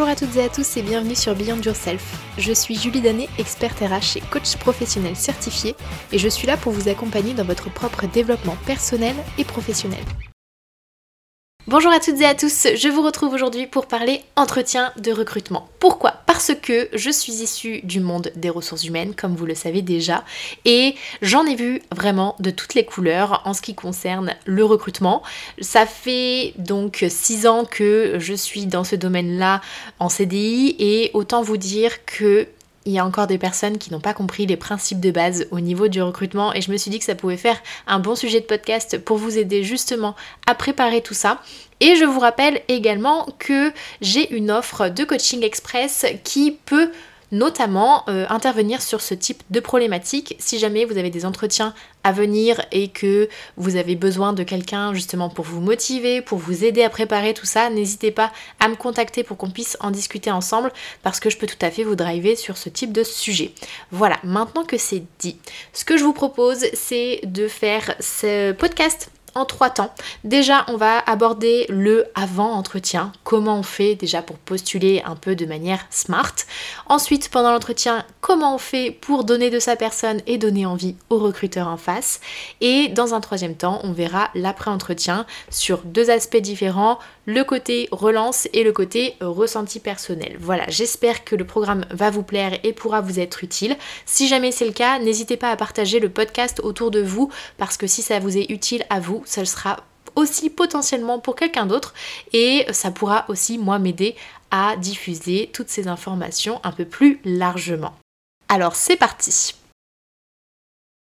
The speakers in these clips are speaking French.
Bonjour à toutes et à tous et bienvenue sur Beyond Yourself. Je suis Julie Danet, experte RH et coach professionnel certifié et je suis là pour vous accompagner dans votre propre développement personnel et professionnel. Bonjour à toutes et à tous, je vous retrouve aujourd'hui pour parler entretien de recrutement. Pourquoi? Parce que je suis issue du monde des ressources humaines, comme vous le savez déjà, et j'en ai vu vraiment de toutes les couleurs en ce qui concerne le recrutement. Ça fait donc 6 ans que je suis dans ce domaine-là en CDI, et autant vous dire que il y a encore des personnes qui n'ont pas compris les principes de base au niveau du recrutement et je me suis dit que ça pouvait faire un bon sujet de podcast pour vous aider justement à préparer tout ça. Et je vous rappelle également que j'ai une offre de coaching express qui peut notamment euh, intervenir sur ce type de problématique si jamais vous avez des entretiens à venir et que vous avez besoin de quelqu'un justement pour vous motiver, pour vous aider à préparer tout ça, n'hésitez pas à me contacter pour qu'on puisse en discuter ensemble parce que je peux tout à fait vous driver sur ce type de sujet. Voilà, maintenant que c'est dit, ce que je vous propose c'est de faire ce podcast en trois temps. Déjà, on va aborder le avant entretien, comment on fait déjà pour postuler un peu de manière smart. Ensuite, pendant l'entretien, comment on fait pour donner de sa personne et donner envie au recruteur en face. Et dans un troisième temps, on verra l'après-entretien sur deux aspects différents, le côté relance et le côté ressenti personnel. Voilà, j'espère que le programme va vous plaire et pourra vous être utile. Si jamais c'est le cas, n'hésitez pas à partager le podcast autour de vous parce que si ça vous est utile à vous, ça sera aussi potentiellement pour quelqu'un d'autre et ça pourra aussi moi m'aider à diffuser toutes ces informations un peu plus largement. Alors c'est parti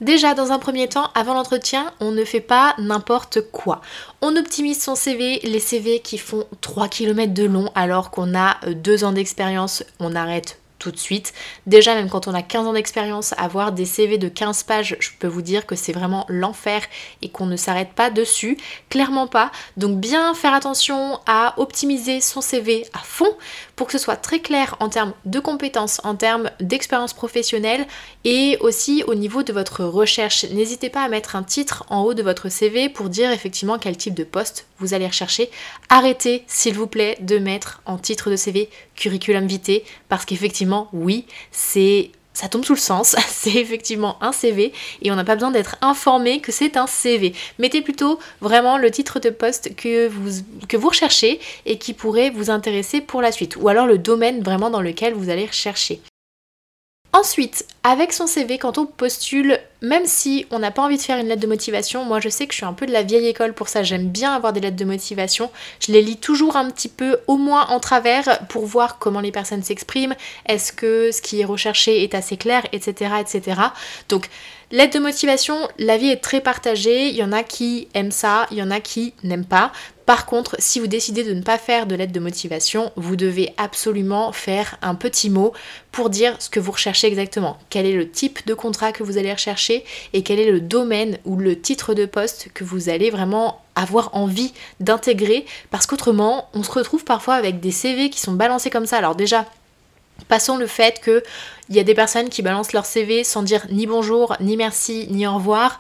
Déjà, dans un premier temps, avant l'entretien, on ne fait pas n'importe quoi. On optimise son CV, les CV qui font 3 km de long alors qu'on a 2 ans d'expérience, on arrête tout de suite. Déjà, même quand on a 15 ans d'expérience, avoir des CV de 15 pages, je peux vous dire que c'est vraiment l'enfer et qu'on ne s'arrête pas dessus. Clairement pas. Donc bien faire attention à optimiser son CV à fond pour que ce soit très clair en termes de compétences, en termes d'expérience professionnelle et aussi au niveau de votre recherche. N'hésitez pas à mettre un titre en haut de votre CV pour dire effectivement quel type de poste vous allez rechercher. Arrêtez s'il vous plaît de mettre en titre de CV curriculum vitae parce qu'effectivement oui c'est ça tombe sous le sens, c'est effectivement un CV et on n'a pas besoin d'être informé que c'est un CV. Mettez plutôt vraiment le titre de poste que vous, que vous recherchez et qui pourrait vous intéresser pour la suite ou alors le domaine vraiment dans lequel vous allez rechercher. Ensuite, avec son CV, quand on postule, même si on n'a pas envie de faire une lettre de motivation, moi je sais que je suis un peu de la vieille école pour ça, j'aime bien avoir des lettres de motivation. Je les lis toujours un petit peu, au moins en travers, pour voir comment les personnes s'expriment, est-ce que ce qui est recherché est assez clair, etc. etc. Donc, lettre de motivation, la vie est très partagée, il y en a qui aiment ça, il y en a qui n'aiment pas. Par contre, si vous décidez de ne pas faire de lettre de motivation, vous devez absolument faire un petit mot pour dire ce que vous recherchez exactement. Quel est le type de contrat que vous allez rechercher et quel est le domaine ou le titre de poste que vous allez vraiment avoir envie d'intégrer? Parce qu'autrement, on se retrouve parfois avec des CV qui sont balancés comme ça. Alors déjà, Passons le fait qu'il y a des personnes qui balancent leur CV sans dire ni bonjour, ni merci, ni au revoir.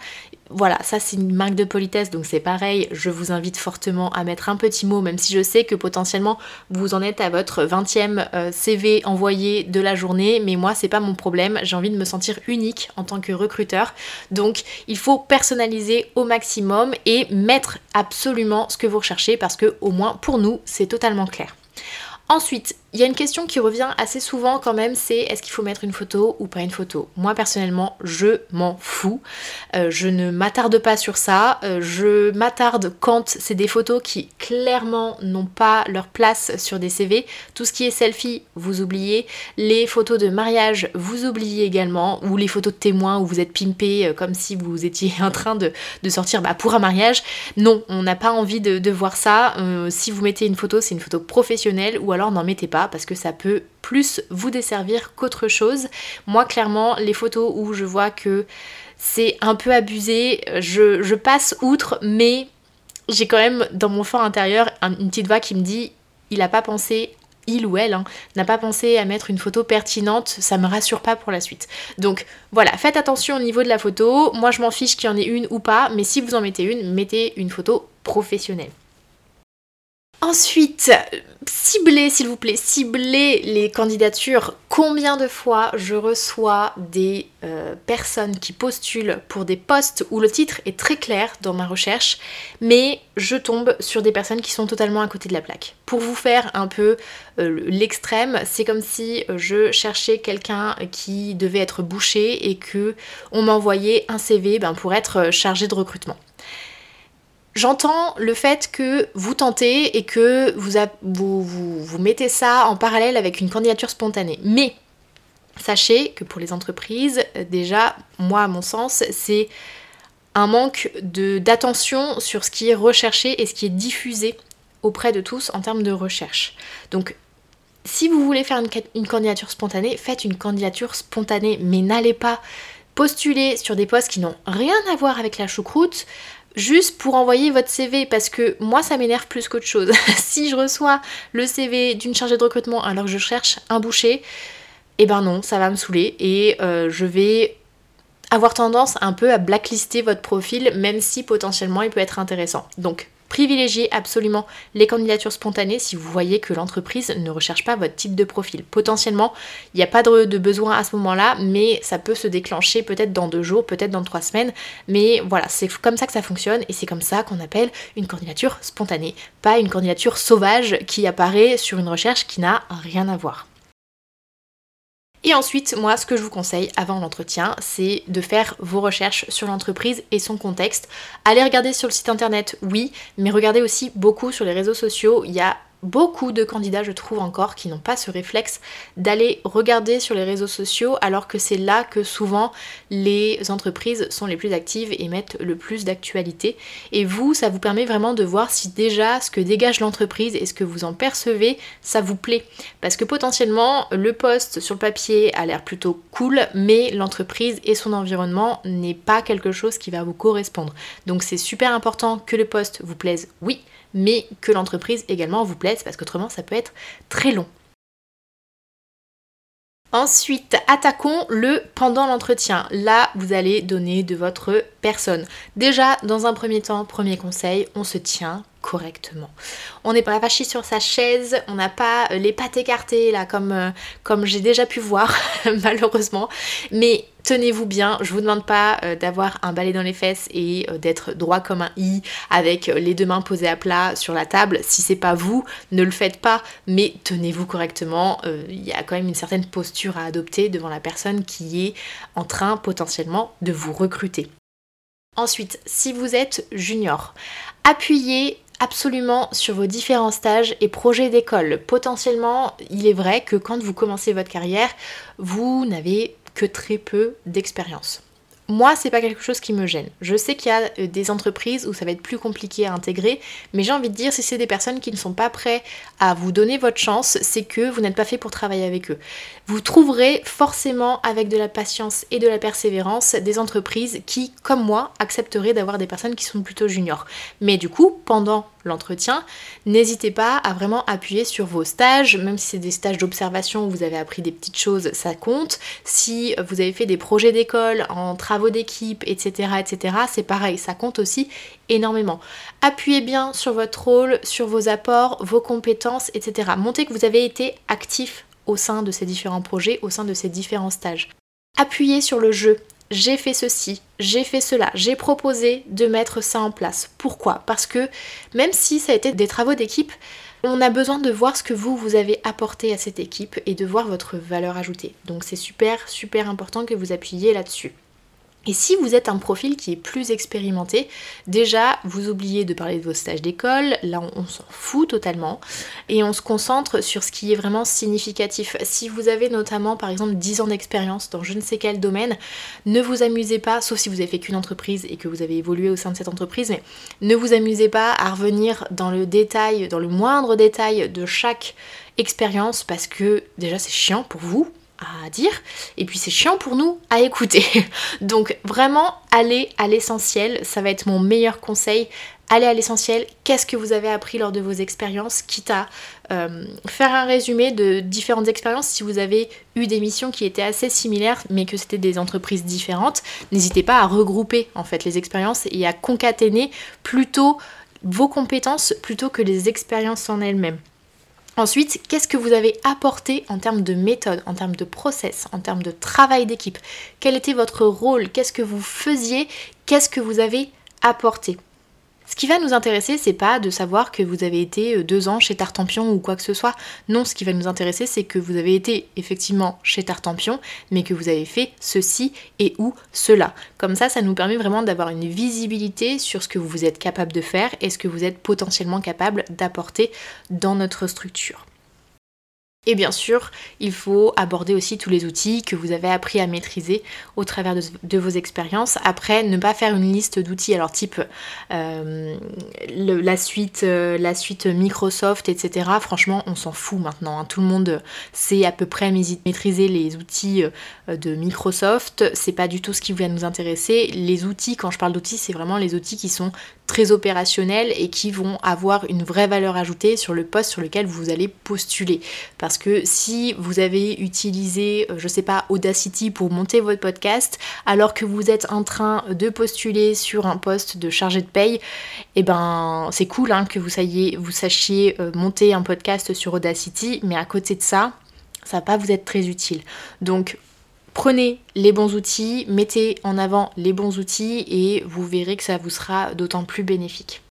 Voilà, ça c'est une marque de politesse, donc c'est pareil, je vous invite fortement à mettre un petit mot, même si je sais que potentiellement vous en êtes à votre 20e euh, CV envoyé de la journée, mais moi c'est pas mon problème, j'ai envie de me sentir unique en tant que recruteur, donc il faut personnaliser au maximum et mettre absolument ce que vous recherchez parce que au moins pour nous c'est totalement clair. Ensuite, il y a une question qui revient assez souvent quand même, c'est est-ce qu'il faut mettre une photo ou pas une photo? Moi personnellement, je m'en fous. Euh, je ne m'attarde pas sur ça. Euh, je m'attarde quand c'est des photos qui clairement n'ont pas leur place sur des CV. Tout ce qui est selfie, vous oubliez. Les photos de mariage, vous oubliez également. Ou les photos de témoins où vous êtes pimpé euh, comme si vous étiez en train de, sortir bah, pour un mariage. Non, on n'a pas envie de, de voir ça. si vous mettez une photo, c'est une photo professionnelle ou alors n'en mettez pas parce que ça peut plus vous desservir qu'autre chose. Moi clairement les photos où je vois que c'est un peu abusé, je, passe outre mais j'ai quand même dans mon fort intérieur une petite voix qui me dit il n'a pas pensé il ou elle hein, n'a pas pensé à mettre une photo pertinente, ça me rassure pas pour la suite. Donc voilà, faites attention au niveau de la photo. Moi je m'en fiche qu'il y en ait une ou pas, mais si vous en mettez une, mettez une photo professionnelle. Ensuite, ciblez s'il vous plaît, ciblez les candidatures. Combien de fois je reçois des euh, personnes qui postulent pour des postes où le titre est très clair dans ma recherche, mais je tombe sur des personnes qui sont totalement à côté de la plaque. Pour vous faire un peu euh, l'extrême, c'est comme si je cherchais quelqu'un qui devait être bouché et que on m'envoyait un CV ben, pour être chargé de recrutement. J'entends le fait que vous tentez et que vous, vous, vous, mettez ça en parallèle avec une candidature spontanée. Mais sachez que pour les entreprises, déjà, moi à mon sens, c'est un manque d'attention sur ce qui est recherché et ce qui est diffusé auprès de tous en termes de recherche. Donc si vous voulez faire une candidature spontanée, faites une candidature spontanée, mais n'allez pas postuler sur des postes qui n'ont rien à voir avec la choucroute, juste pour envoyer votre CV parce que moi ça m'énerve plus qu'autre chose. si je reçois le CV d'une chargée de recrutement alors que je cherche un boucher, eh ben non, ça va me saouler et euh, je vais avoir tendance un peu à blacklister votre profil même si potentiellement il peut être intéressant. Donc Privilégiez absolument les candidatures spontanées si vous voyez que l'entreprise ne recherche pas votre type de profil. Potentiellement, il n'y a pas de, besoin à ce moment-là, mais ça peut se déclencher peut-être dans deux jours, peut-être dans trois semaines. Mais voilà, c'est comme ça que ça fonctionne et c'est comme ça qu'on appelle une candidature spontanée, pas une candidature sauvage qui apparaît sur une recherche qui n'a rien à voir. Et ensuite, moi, ce que je vous conseille avant l'entretien, c'est de faire vos recherches sur l'entreprise et son contexte. Allez regarder sur le site internet, oui, mais regardez aussi beaucoup sur les réseaux sociaux. Il y a beaucoup de candidats, je trouve encore, qui n'ont pas ce réflexe d'aller regarder sur les réseaux sociaux alors que c'est là que souvent les entreprises sont les plus actives et mettent le plus d'actualité. Et vous, ça vous permet vraiment de voir si déjà ce que dégage l'entreprise et ce que vous en percevez, ça vous plaît. Parce que potentiellement, le poste sur le papier a l'air plutôt cool, mais l'entreprise et son environnement n'est pas quelque chose qui va vous correspondre. Donc c'est super important que le poste vous plaise, oui, mais que l'entreprise également vous plaise parce qu'autrement ça peut être très long. Ensuite, attaquons le pendant l'entretien. Là, vous allez donner de votre personne. Déjà, dans un premier temps, premier conseil, on se tient correctement. On n'est pas vaché sur sa chaise, on n'a pas euh, les pattes écartées là comme, euh, j'ai déjà pu voir malheureusement. Mais tenez-vous bien, je vous demande pas euh, d'avoir un balai dans les fesses et d'être droit comme un i avec les deux mains posées à plat sur la table. Si c'est pas vous, ne le faites pas, mais tenez-vous correctement. Il y a quand même une certaine posture à adopter devant la personne qui est en train potentiellement de vous recruter. Ensuite, si vous êtes junior, appuyez absolument sur vos différents stages et projets d'école. Potentiellement, il est vrai que quand vous commencez votre carrière, vous n'avez que très peu d'expérience. Moi, c'est pas quelque chose qui me gêne. Je sais qu'il y a euh, des entreprises où ça va être plus compliqué à intégrer, mais j'ai envie de dire, si c'est des personnes qui ne sont pas prêtes à vous donner votre chance, c'est que vous n'êtes pas fait pour travailler avec eux. Vous trouverez forcément, avec de la patience et de la persévérance, des entreprises qui, comme moi, accepteraient d'avoir des personnes qui sont plutôt juniors. Mais du coup, pendant l'entretien, n'hésitez pas à vraiment appuyer sur vos stages, même si c'est des stages d'observation où vous avez appris des petites choses, ça compte. Si vous avez fait des projets d'école en travaux d'équipe, etc., etc., c'est pareil, ça compte aussi énormément. Appuyez bien sur votre rôle, sur vos apports, vos compétences, etc. Montez que vous avez été actif au sein de ces différents projets, au sein de ces différents stages. Appuyez sur le jeu, j'ai fait ceci, j'ai fait cela, j'ai proposé de mettre ça en place. Pourquoi? Parce que même si ça a été des travaux d'équipe, on a besoin de voir ce que vous, vous avez apporté à cette équipe et de voir votre valeur ajoutée. Donc c'est super, super important que vous appuyiez là-dessus. Et si vous êtes un profil qui est plus expérimenté, déjà vous oubliez de parler de vos stages d'école, là on, s'en fout totalement, et on se concentre sur ce qui est vraiment significatif. Si vous avez notamment par exemple 10 ans d'expérience dans je ne sais quel domaine, ne vous amusez pas, sauf si vous avez fait qu'une entreprise et que vous avez évolué au sein de cette entreprise, mais ne vous amusez pas à revenir dans le détail, dans le moindre détail de chaque expérience parce que déjà c'est chiant pour vous dire et puis c'est chiant pour nous à écouter. Donc vraiment allez à l'essentiel, ça va être mon meilleur conseil. Allez à l'essentiel, qu'est-ce que vous avez appris lors de vos expériences, quitte à euh, faire un résumé de différentes expériences si vous avez eu des missions qui étaient assez similaires mais que c'était des entreprises différentes. N'hésitez pas à regrouper en fait les expériences et à concaténer plutôt vos compétences plutôt que les expériences en elles-mêmes. Ensuite, qu'est-ce que vous avez apporté en termes de méthode, en termes de process, en termes de travail d'équipe? Quel était votre rôle? Qu'est-ce que vous faisiez? Qu'est-ce que vous avez apporté? Ce qui va nous intéresser, c'est pas de savoir que vous avez été euh, deux ans chez Tartampion ou quoi que ce soit. Non, ce qui va nous intéresser, c'est que vous avez été effectivement chez Tartampion, mais que vous avez fait ceci et ou cela. Comme ça, ça nous permet vraiment d'avoir une visibilité sur ce que vous êtes capable de faire et ce que vous êtes potentiellement capable d'apporter dans notre structure. Et bien sûr, il faut aborder aussi tous les outils que vous avez appris à maîtriser au travers de, vos expériences. Après, ne pas faire une liste d'outils, alors type euh, la, suite, euh, la suite Microsoft, etc. Franchement, on s'en fout maintenant. Hein. Tout le monde sait à peu près maîtriser les outils euh, de Microsoft. C'est pas du tout ce qui va nous intéresser. Les outils, quand je parle d'outils, c'est vraiment les outils qui sont très opérationnels et qui vont avoir une vraie valeur ajoutée sur le poste sur lequel vous allez postuler. Parce que si vous avez utilisé, euh, je sais pas, Audacity pour monter votre podcast, alors que vous êtes en train de postuler sur un poste de chargé de paye, eh ben c'est cool hein, que vous, sachiez, vous sachiez euh, monter un podcast sur Audacity, mais à côté de ça, ça va pas vous être très utile. Donc Prenez les bons outils, mettez en avant les bons outils et vous verrez que ça vous sera d'autant plus bénéfique.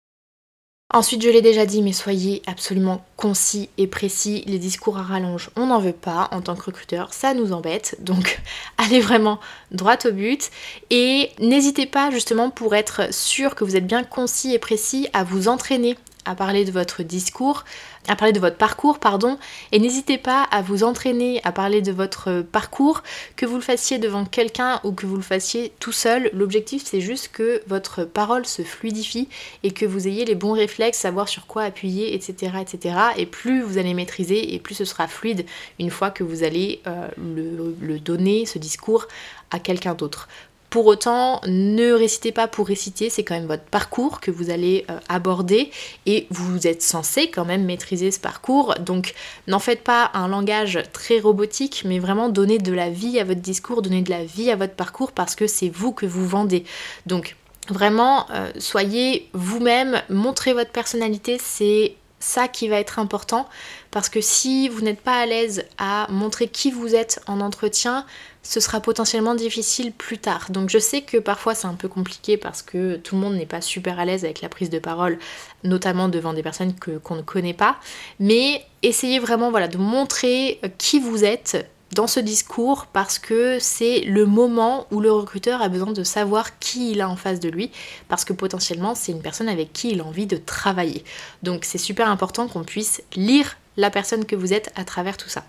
Ensuite, je l'ai déjà dit, mais soyez absolument concis et précis. Les discours à rallonge, on n'en veut pas en tant que recruteur, ça nous embête. Donc, allez vraiment droit au but. Et n'hésitez pas, justement, pour être sûr que vous êtes bien concis et précis, à vous entraîner à parler de votre discours, à parler de votre parcours, pardon, et n'hésitez pas à vous entraîner à parler de votre parcours, que vous le fassiez devant quelqu'un ou que vous le fassiez tout seul. L'objectif c'est juste que votre parole se fluidifie et que vous ayez les bons réflexes, savoir sur quoi appuyer, etc. etc. Et plus vous allez maîtriser et plus ce sera fluide une fois que vous allez euh, le donner, ce discours, à quelqu'un d'autre. Pour autant, ne récitez pas pour réciter, c'est quand même votre parcours que vous allez euh, aborder et vous êtes censé quand même maîtriser ce parcours. Donc n'en faites pas un langage très robotique, mais vraiment donnez de la vie à votre discours, donnez de la vie à votre parcours parce que c'est vous que vous vendez. Donc vraiment, euh, soyez vous-même, montrez votre personnalité, c'est ça qui va être important parce que si vous n'êtes pas à l'aise à montrer qui vous êtes en entretien, ce sera potentiellement difficile plus tard. Donc je sais que parfois c'est un peu compliqué parce que tout le monde n'est pas super à l'aise avec la prise de parole, notamment devant des personnes qu'on ne connaît pas, mais essayez vraiment de montrer qui vous êtes dans ce discours parce que c'est le moment où le recruteur a besoin de savoir qui il a en face de lui parce que potentiellement c'est une personne avec qui il a envie de travailler. Donc c'est super important qu'on puisse lire la personne que vous êtes à travers tout ça.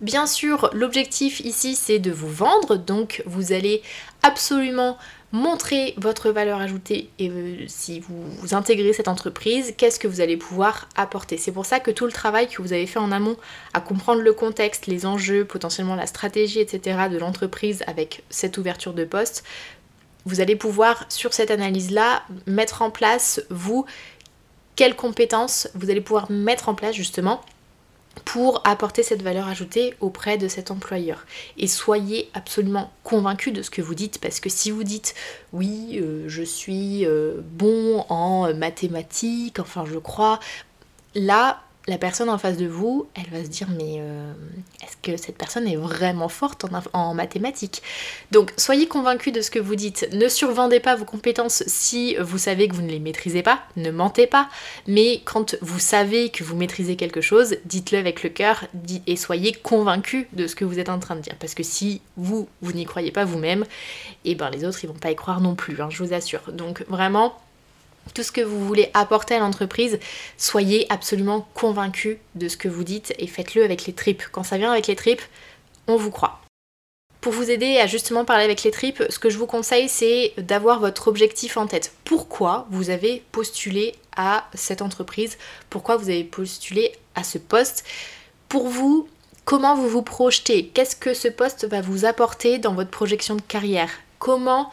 Bien sûr, l'objectif ici c'est de vous vendre, donc vous allez absolument montrer votre valeur ajoutée et euh, si vous, vous intégrez cette entreprise, qu'est-ce que vous allez pouvoir apporter. C'est pour ça que tout le travail que vous avez fait en amont à comprendre le contexte, les enjeux, potentiellement la stratégie, etc. de l'entreprise avec cette ouverture de poste, vous allez pouvoir sur cette analyse-là mettre en place, vous, quelles compétences vous allez pouvoir mettre en place justement pour apporter cette valeur ajoutée auprès de cet employeur. Et soyez absolument convaincu de ce que vous dites, parce que si vous dites oui, euh, je suis euh, bon en mathématiques, enfin je crois, là, la personne en face de vous, elle va se dire mais euh, est-ce que cette personne est vraiment forte en, mathématiques? Donc soyez convaincus de ce que vous dites. Ne survendez pas vos compétences si vous savez que vous ne les maîtrisez pas. Ne mentez pas. Mais quand vous savez que vous maîtrisez quelque chose, dites-le avec le cœur et soyez convaincus de ce que vous êtes en train de dire. Parce que si vous, vous n'y croyez pas vous-même, et eh ben les autres ils vont pas y croire non plus, hein, je vous assure. Donc vraiment tout ce que vous voulez apporter à l'entreprise, soyez absolument convaincu de ce que vous dites et faites-le avec les tripes. Quand ça vient avec les tripes, on vous croit. Pour vous aider à justement parler avec les tripes, ce que je vous conseille, c'est d'avoir votre objectif en tête. Pourquoi vous avez postulé à cette entreprise? Pourquoi vous avez postulé à ce poste? Pour vous, comment vous vous projetez? Qu'est-ce que ce poste va vous apporter dans votre projection de carrière? Comment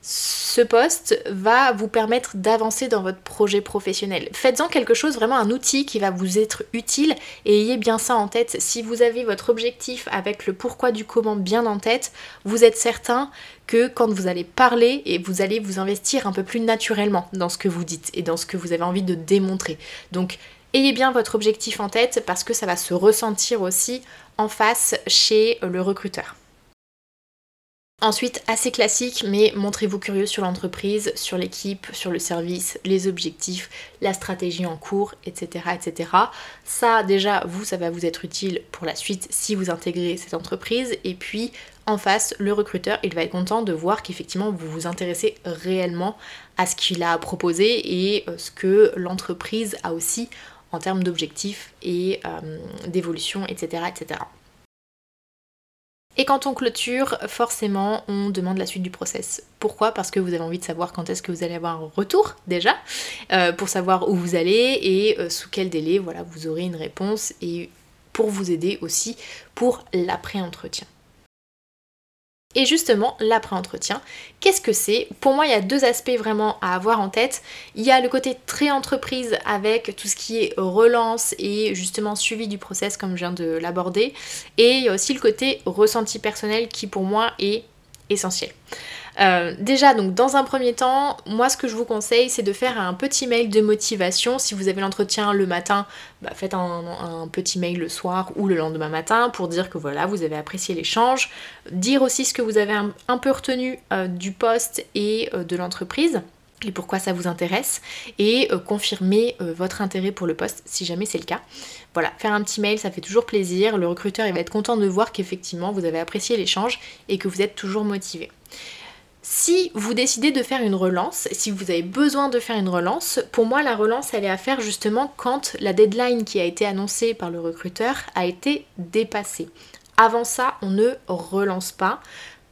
ce poste va vous permettre d'avancer dans votre projet professionnel. Faites-en quelque chose, vraiment un outil qui va vous être utile et ayez bien ça en tête. Si vous avez votre objectif avec le pourquoi du comment bien en tête, vous êtes certain que quand vous allez parler et vous allez vous investir un peu plus naturellement dans ce que vous dites et dans ce que vous avez envie de démontrer. Donc ayez bien votre objectif en tête parce que ça va se ressentir aussi en face chez le recruteur. Ensuite, assez classique, mais montrez-vous curieux sur l'entreprise, sur l'équipe, sur le service, les objectifs, la stratégie en cours, etc., etc. Ça, déjà, vous, ça va vous être utile pour la suite si vous intégrez cette entreprise. Et puis, en face, le recruteur, il va être content de voir qu'effectivement, vous vous intéressez réellement à ce qu'il a proposé et euh, ce que l'entreprise a aussi en termes d'objectifs et euh, d'évolution, etc., etc. Et quand on clôture, forcément, on demande la suite du process. Pourquoi? Parce que vous avez envie de savoir quand est-ce que vous allez avoir un retour déjà, euh, pour savoir où vous allez et euh, sous quel délai, voilà, vous aurez une réponse et pour vous aider aussi pour l'après-entretien. Et justement, l'après-entretien, qu'est-ce que c'est? Pour moi, il y a deux aspects vraiment à avoir en tête. Il y a le côté très entreprise avec tout ce qui est relance et justement suivi du process comme je viens de l'aborder. Et il y a aussi le côté ressenti personnel qui pour moi est essentiel. Euh, déjà, donc dans un premier temps, moi ce que je vous conseille, c'est de faire un petit mail de motivation. Si vous avez l'entretien le matin, bah, faites un, petit mail le soir ou le lendemain matin pour dire que voilà, vous avez apprécié l'échange. Dire aussi ce que vous avez un, peu retenu euh, du poste et euh, de l'entreprise et pourquoi ça vous intéresse et confirmer votre intérêt pour le poste si jamais c'est le cas. Voilà, faire un petit mail, ça fait toujours plaisir. Le recruteur, il va être content de voir qu'effectivement vous avez apprécié l'échange et que vous êtes toujours motivé. Si vous décidez de faire une relance, si vous avez besoin de faire une relance, pour moi la relance elle est à faire justement quand la deadline qui a été annoncée par le recruteur a été dépassée. Avant ça, on ne relance pas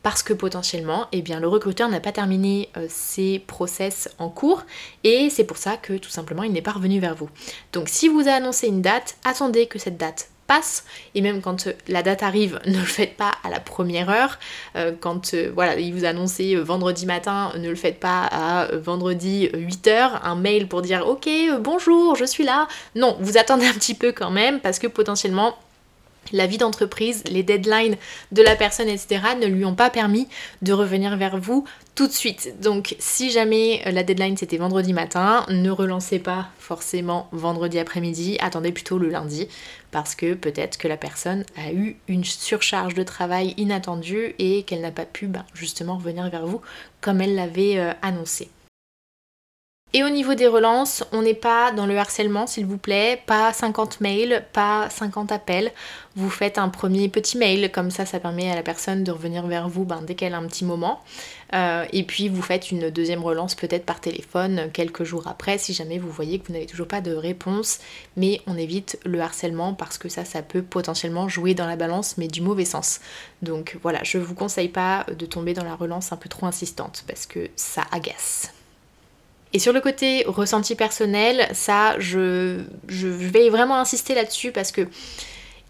parce que potentiellement, eh bien, le recruteur n'a pas terminé euh, ses process en cours et c'est pour ça que tout simplement il n'est pas revenu vers vous. Donc si vous avez annoncé une date, attendez que cette date passe. Et même quand euh, la date arrive ne le faites pas à la première heure. Euh, quand euh, voilà il vous a annoncé vendredi matin ne le faites pas à vendredi 8h un mail pour dire ok bonjour je suis là non vous attendez un petit peu quand même parce que potentiellement la vie d'entreprise, les deadlines de la personne, etc., ne lui ont pas permis de revenir vers vous tout de suite. Donc si jamais la deadline c'était vendredi matin, ne relancez pas forcément vendredi après-midi, attendez plutôt le lundi, parce que peut-être que la personne a eu une surcharge de travail inattendue et qu'elle n'a pas pu ben, justement revenir vers vous comme elle l'avait euh, annoncé. Et au niveau des relances, on n'est pas dans le harcèlement, s'il vous plaît, pas 50 mails, pas 50 appels. Vous faites un premier petit mail, comme ça, ça permet à la personne de revenir vers vous ben, dès qu'elle a un petit moment. Euh, et puis vous faites une deuxième relance peut-être par téléphone quelques jours après, si jamais vous voyez que vous n'avez toujours pas de réponse. Mais on évite le harcèlement parce que ça, ça peut potentiellement jouer dans la balance, mais du mauvais sens. Donc voilà, je vous conseille pas de tomber dans la relance un peu trop insistante parce que ça agace. Et sur le côté ressenti personnel, ça, je, vais vraiment insister là-dessus parce que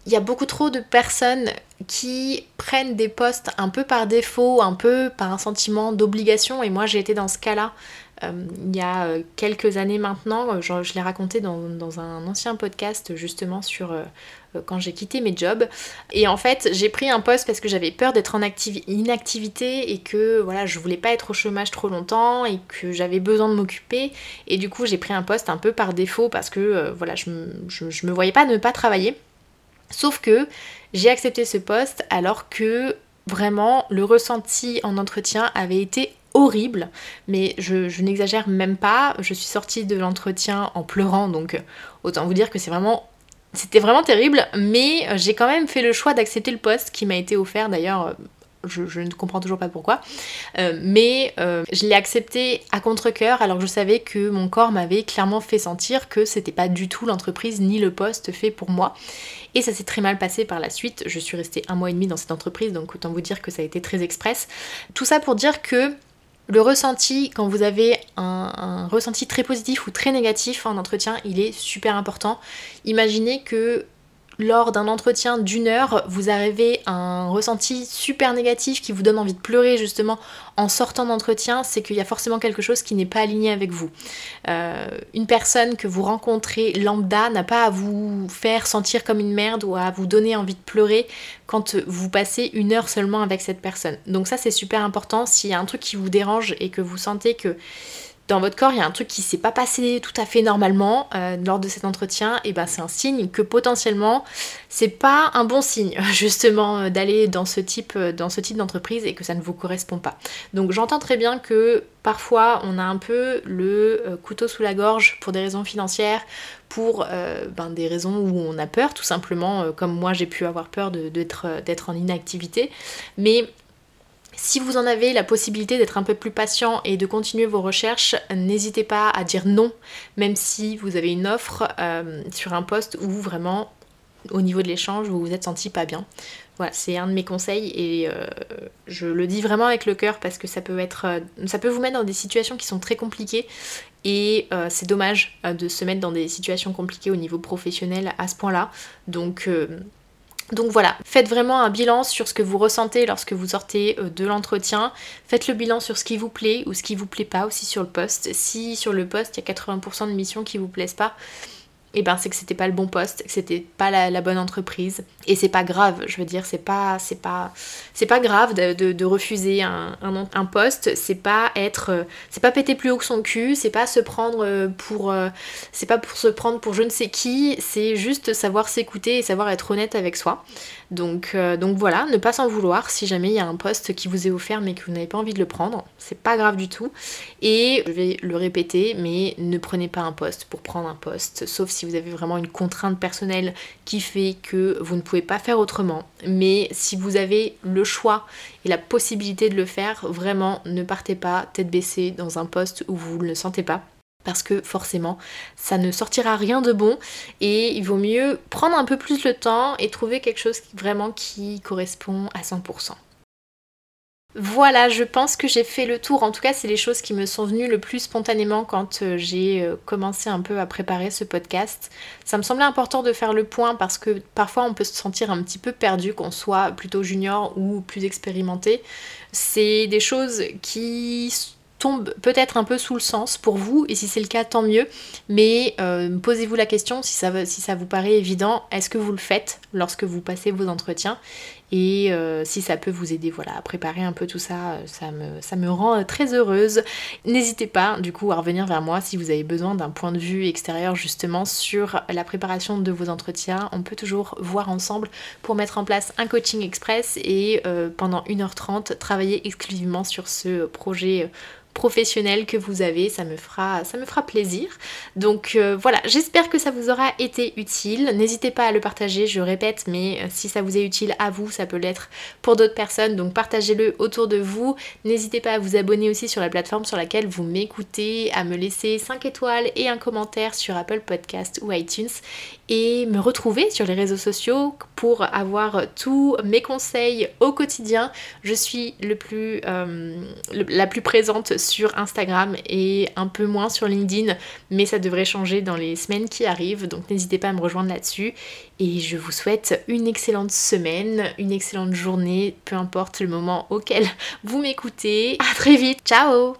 il y a beaucoup trop de personnes qui prennent des postes un peu par défaut, un peu par un sentiment d'obligation. Et moi, j'ai été dans ce cas-là il y a euh, quelques années maintenant. Je, je l'ai raconté dans, un ancien podcast justement sur euh, quand j'ai quitté mes jobs. Et en fait, j'ai pris un poste parce que j'avais peur d'être en inactivité et que voilà, je voulais pas être au chômage trop longtemps et que j'avais besoin de m'occuper. Et du coup, j'ai pris un poste un peu par défaut parce que voilà, je, je me voyais pas ne pas travailler. Sauf que j'ai accepté ce poste alors que vraiment le ressenti en entretien avait été horrible, mais je, n'exagère même pas. Je suis sortie de l'entretien en pleurant, donc autant vous dire que c'est vraiment c'était vraiment terrible, mais j'ai quand même fait le choix d'accepter le poste qui m'a été offert d'ailleurs. Je, ne comprends toujours pas pourquoi, euh, mais euh, je l'ai accepté à contre-coeur alors que je savais que mon corps m'avait clairement fait sentir que c'était pas du tout l'entreprise ni le poste fait pour moi. Et ça s'est très mal passé par la suite. Je suis restée un mois et demi dans cette entreprise, donc autant vous dire que ça a été très express. Tout ça pour dire que le ressenti, quand vous avez un, ressenti très positif ou très négatif en entretien, il est super important. Imaginez que lors d'un entretien d'une heure, vous arrivez à un ressenti super négatif qui vous donne envie de pleurer justement en sortant d'entretien, c'est qu'il y a forcément quelque chose qui n'est pas aligné avec vous. Euh, une personne que vous rencontrez lambda n'a pas à vous faire sentir comme une merde ou à vous donner envie de pleurer quand vous passez une heure seulement avec cette personne. Donc ça c'est super important. S'il y a un truc qui vous dérange et que vous sentez que dans votre corps il y a un truc qui s'est pas passé tout à fait normalement euh, lors de cet entretien, et ben c'est un signe que potentiellement c'est pas un bon signe justement euh, d'aller dans ce type euh, dans ce type d'entreprise et que ça ne vous correspond pas. Donc j'entends très bien que parfois on a un peu le couteau sous la gorge pour des raisons financières, pour ben, des raisons où on a peur tout simplement, comme moi j'ai pu avoir peur d'être en inactivité, mais si vous en avez la possibilité d'être un peu plus patient et de continuer vos recherches, n'hésitez pas à dire non, même si vous avez une offre euh, sur un poste où vraiment, au niveau de l'échange, vous vous êtes senti pas bien. Voilà, c'est un de mes conseils et euh, je le dis vraiment avec le cœur parce que ça peut être, euh, ça peut vous mettre dans des situations qui sont très compliquées et c'est dommage de se mettre dans des situations compliquées au niveau professionnel à ce point-là. Donc donc voilà, faites vraiment un bilan sur ce que vous ressentez lorsque vous sortez euh, de l'entretien. Faites le bilan sur ce qui vous plaît ou ce qui vous plaît pas aussi sur le poste. Si sur le poste il y a 80% de missions qui vous plaisent pas, et eh ben c'est que c'était pas le bon poste, que c'était pas la, bonne entreprise. Et c'est pas grave, je veux dire, c'est pas, c'est pas, grave de, refuser un, un, poste, c'est pas être, c'est pas péter plus haut que son cul, c'est pas se prendre euh, pour, euh, c'est pas pour se prendre pour je ne sais qui, c'est juste savoir s'écouter et savoir être honnête avec soi. Donc, euh, donc voilà, ne pas s'en vouloir si jamais il y a un poste qui vous est offert mais que vous n'avez pas envie de le prendre, c'est pas grave du tout. Et je vais le répéter, mais ne prenez pas un poste pour prendre un poste, sauf si vous avez vraiment une contrainte personnelle qui fait que vous ne pouvez pas faire autrement. Mais si vous avez le choix et la possibilité de le faire, vraiment ne partez pas tête baissée dans un poste où vous ne le sentez pas parce que forcément ça ne sortira rien de bon et il vaut mieux prendre un peu plus le temps et trouver quelque chose vraiment qui correspond à 100%. Voilà, je pense que j'ai fait le tour. En tout cas, c'est les choses qui me sont venues le plus spontanément quand euh, j'ai euh, commencé un peu à préparer ce podcast. Ça me semblait important de faire le point parce que parfois on peut se sentir un petit peu perdu, qu'on soit plutôt junior ou plus expérimenté. C'est des choses qui tombe peut-être un peu sous le sens pour vous, et si c'est le cas, tant mieux. Mais euh, posez-vous la question, si ça, si ça vous paraît évident, est-ce que vous le faites lorsque vous passez vos entretiens? Et euh, si ça peut vous aider voilà, à préparer un peu tout ça, euh, ça me, rend très heureuse. N'hésitez pas du coup à revenir vers moi si vous avez besoin d'un point de vue extérieur justement sur la préparation de vos entretiens. On peut toujours voir ensemble pour mettre en place un coaching express et pendant 1h30 travailler exclusivement sur ce projet professionnel que vous avez, ça me fera, plaisir. Donc euh, voilà, j'espère que ça vous aura été utile. N'hésitez pas à le partager, je répète, mais euh, si ça vous est utile à vous, ça peut l'être pour d'autres personnes. Donc partagez-le autour de vous. N'hésitez pas à vous abonner aussi sur la plateforme sur laquelle vous m'écoutez, à me laisser 5 étoiles et un commentaire sur Apple Podcast ou iTunes et me retrouver sur les réseaux sociaux pour avoir tous mes conseils au quotidien. Je suis le plus, euh, la plus présente sur Instagram et un peu moins sur LinkedIn, mais ça devrait changer dans les semaines qui arrivent, donc n'hésitez pas à me rejoindre là-dessus. Et je vous souhaite une excellente semaine, une excellente journée, peu importe le moment auquel vous m'écoutez. À très vite, ciao